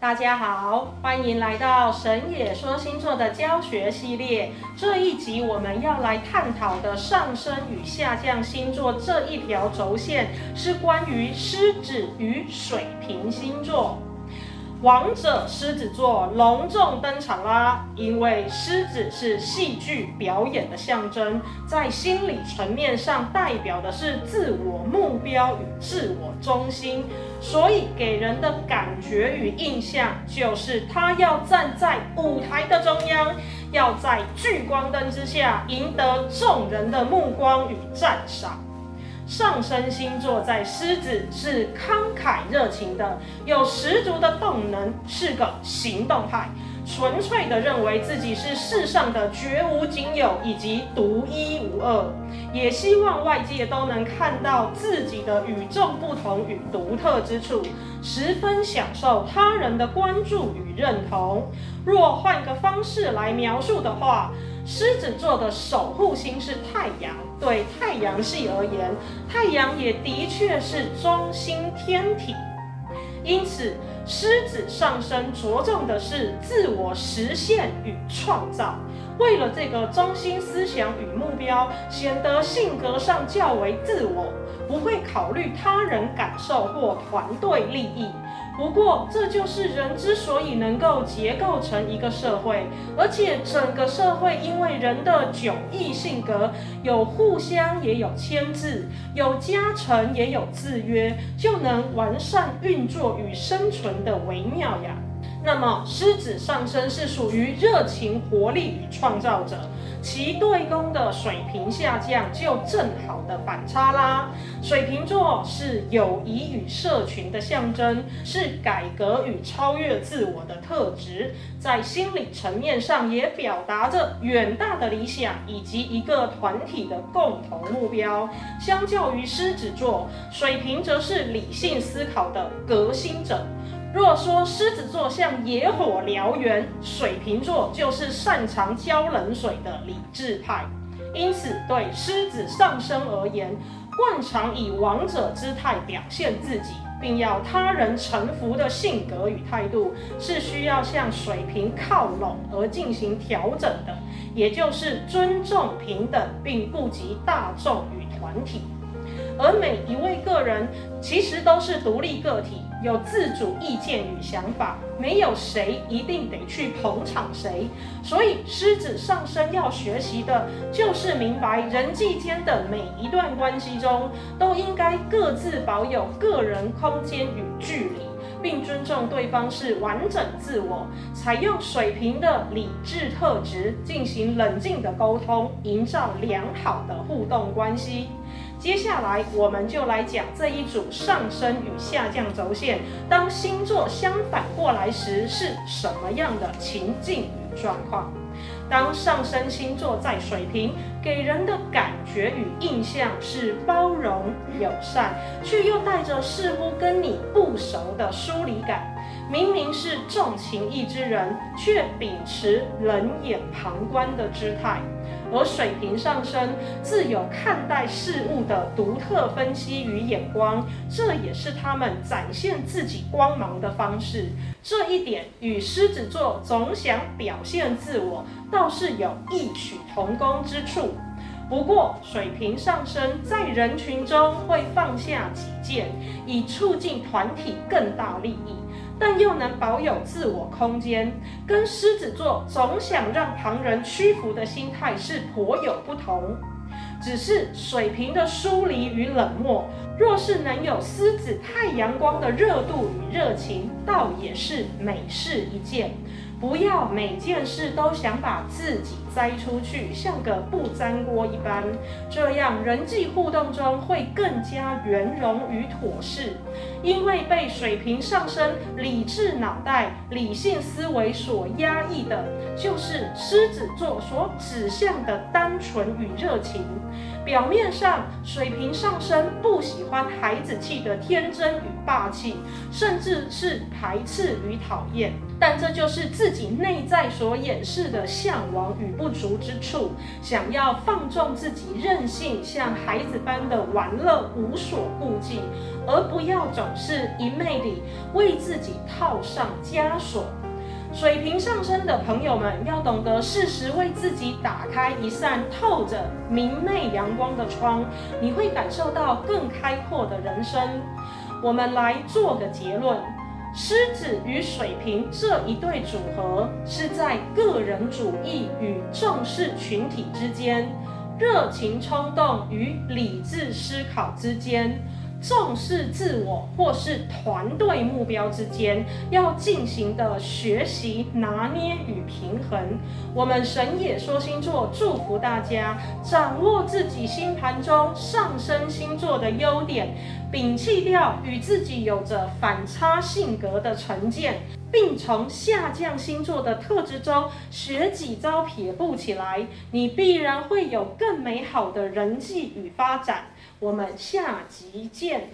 大家好，欢迎来到神野说星座的教学系列。这一集我们要来探讨的上升与下降星座这一条轴线，是关于狮子与水瓶星座。王者狮子座隆重登场啦！因为狮子是戏剧表演的象征，在心理层面上代表的是自我目标与自我中心，所以给人的感觉与印象就是他要站在舞台的中央，要在聚光灯之下赢得众人的目光与赞赏。上升星座在狮子是慷慨热情的，有十足的动能，是个行动派，纯粹的认为自己是世上的绝无仅有以及独一无二，也希望外界都能看到自己的与众不同与独特之处，十分享受他人的关注与认同。若换个方式来描述的话，狮子座的守护星是太阳。对太阳系而言，太阳也的确是中心天体。因此，狮子上升着重的是自我实现与创造。为了这个中心思想与目标，显得性格上较为自我，不会考虑他人感受或团队利益。不过，这就是人之所以能够结构成一个社会，而且整个社会因为人的迥异性格，有互相也有牵制，有加成也有制约，就能完善运作与生存的微妙呀。那么，狮子上升是属于热情、活力与创造者，其对宫的水瓶下降就正好的反差啦。水瓶座是友谊与社群的象征，是改革与超越自我的特质，在心理层面上也表达着远大的理想以及一个团体的共同目标。相较于狮子座，水瓶则是理性思考的革新者。若说狮子座像野火燎原，水瓶座就是擅长浇冷水的理智派。因此，对狮子上升而言，惯常以王者姿态表现自己，并要他人臣服的性格与态度，是需要向水瓶靠拢而进行调整的，也就是尊重平等，并顾及大众与团体。而每一位个人其实都是独立个体。有自主意见与想法，没有谁一定得去捧场谁。所以，狮子上升要学习的就是明白，人际间的每一段关系中，都应该各自保有个人空间与距离，并尊重对方是完整自我，采用水平的理智特质进行冷静的沟通，营造良好的互动关系。接下来，我们就来讲这一组上升与下降轴线，当星座相反过来时是什么样的情境与状况。当上升星座在水瓶，给人的感觉与印象是包容、友善，却又带着似乎跟你不熟的疏离感。明明是重情义之人，却秉持冷眼旁观的姿态。而水瓶上升自有看待事物的独特分析与眼光，这也是他们展现自己光芒的方式。这一点与狮子座总想表现自我倒是有异曲同工之处。不过，水瓶上升在人群中会放下己见，以促进团体更大利益。但又能保有自我空间，跟狮子座总想让旁人屈服的心态是颇有不同。只是水瓶的疏离与冷漠，若是能有狮子太阳光的热度与热情，倒也是美事一件。不要每件事都想把自己栽出去，像个不粘锅一般，这样人际互动中会更加圆融与妥适。因为被水瓶上升理智脑袋、理性思维所压抑的，就是狮子座所指向的单纯与热情。表面上，水平上升不喜欢孩子气的天真与霸气，甚至是排斥与讨厌。但这就是自己内在所掩饰的向往与不足之处，想要放纵自己任性，像孩子般的玩乐，无所顾忌，而不要总是一昧地为自己套上枷锁。水平上升的朋友们要懂得适时为自己打开一扇透着明媚阳光的窗，你会感受到更开阔的人生。我们来做个结论。狮子与水瓶这一对组合，是在个人主义与正视群体之间，热情冲动与理智思考之间，重视自我或是团队目标之间，要进行的学习拿捏与平衡。我们神野说星座祝福大家掌握自己星盘中上升星座的优点。摒弃掉与自己有着反差性格的成见，并从下降星座的特质中学几招撇步起来，你必然会有更美好的人际与发展。我们下集见。